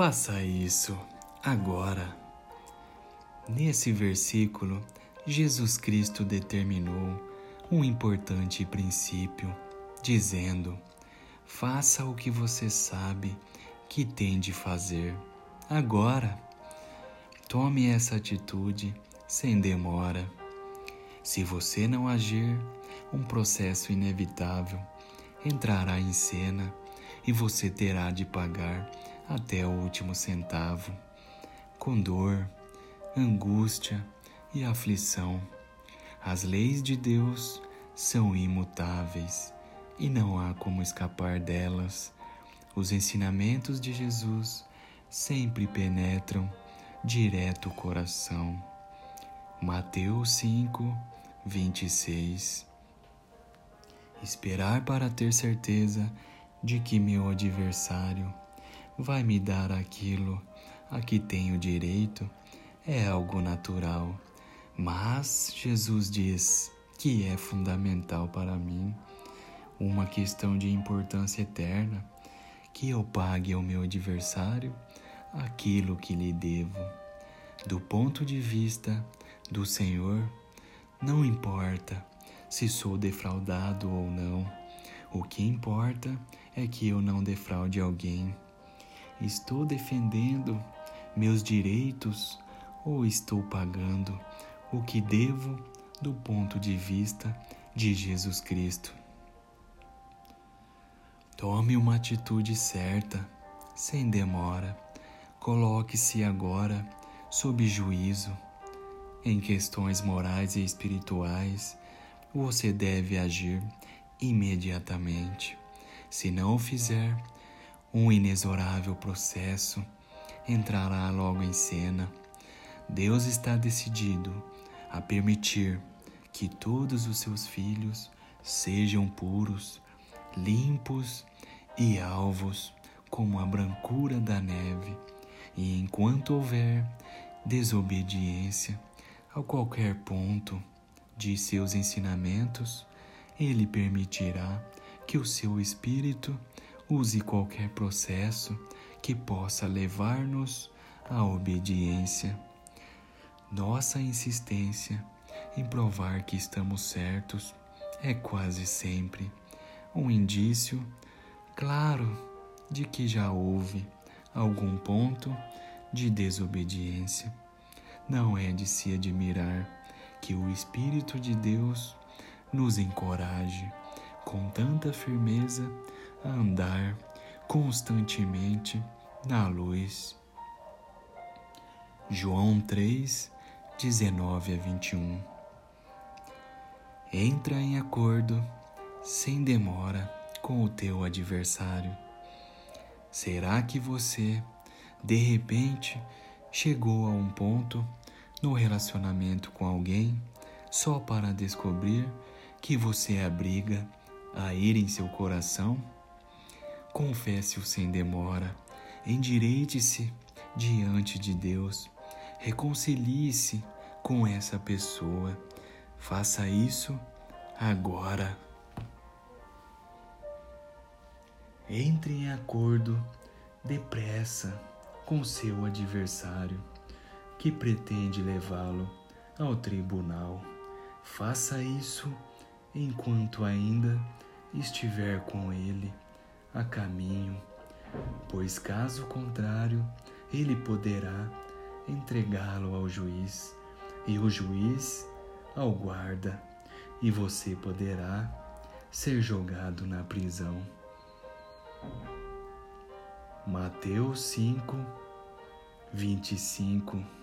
Faça isso agora. Nesse versículo, Jesus Cristo determinou um importante princípio, dizendo: faça o que você sabe que tem de fazer agora. Tome essa atitude sem demora. Se você não agir, um processo inevitável entrará em cena e você terá de pagar até o último centavo, com dor, angústia e aflição. As leis de Deus são imutáveis e não há como escapar delas. Os ensinamentos de Jesus sempre penetram direto o coração. Mateus 5, 26 Esperar para ter certeza de que meu adversário vai me dar aquilo a que tenho direito é algo natural, mas Jesus diz que é fundamental para mim, uma questão de importância eterna, que eu pague ao meu adversário aquilo que lhe devo. Do ponto de vista do Senhor, não importa se sou defraudado ou não, o que importa é que eu não defraude alguém. Estou defendendo meus direitos ou estou pagando o que devo do ponto de vista de Jesus Cristo? Tome uma atitude certa, sem demora. Coloque-se agora sob juízo. Em questões morais e espirituais, você deve agir imediatamente. Se não o fizer, um inexorável processo entrará logo em cena. Deus está decidido a permitir que todos os seus filhos sejam puros, limpos e alvos como a brancura da neve, e enquanto houver desobediência a qualquer ponto de seus ensinamentos, ele permitirá que o seu espírito use qualquer processo que possa levar-nos à obediência. Nossa insistência em provar que estamos certos é quase sempre um indício claro de que já houve algum ponto de desobediência. Não é de se admirar que o Espírito de Deus nos encoraje com tanta firmeza andar constantemente na luz. João 3, 19 a 21 Entra em acordo, sem demora, com o teu adversário. Será que você, de repente, chegou a um ponto no relacionamento com alguém só para descobrir que você abriga a ir em seu coração? Confesse-o sem demora, endireite-se diante de Deus, reconcilie-se com essa pessoa. Faça isso agora. Entre em acordo depressa com seu adversário que pretende levá-lo ao tribunal. Faça isso enquanto ainda estiver com ele a caminho, pois caso contrário, ele poderá entregá-lo ao juiz e o juiz ao guarda, e você poderá ser jogado na prisão. Mateus 5, 25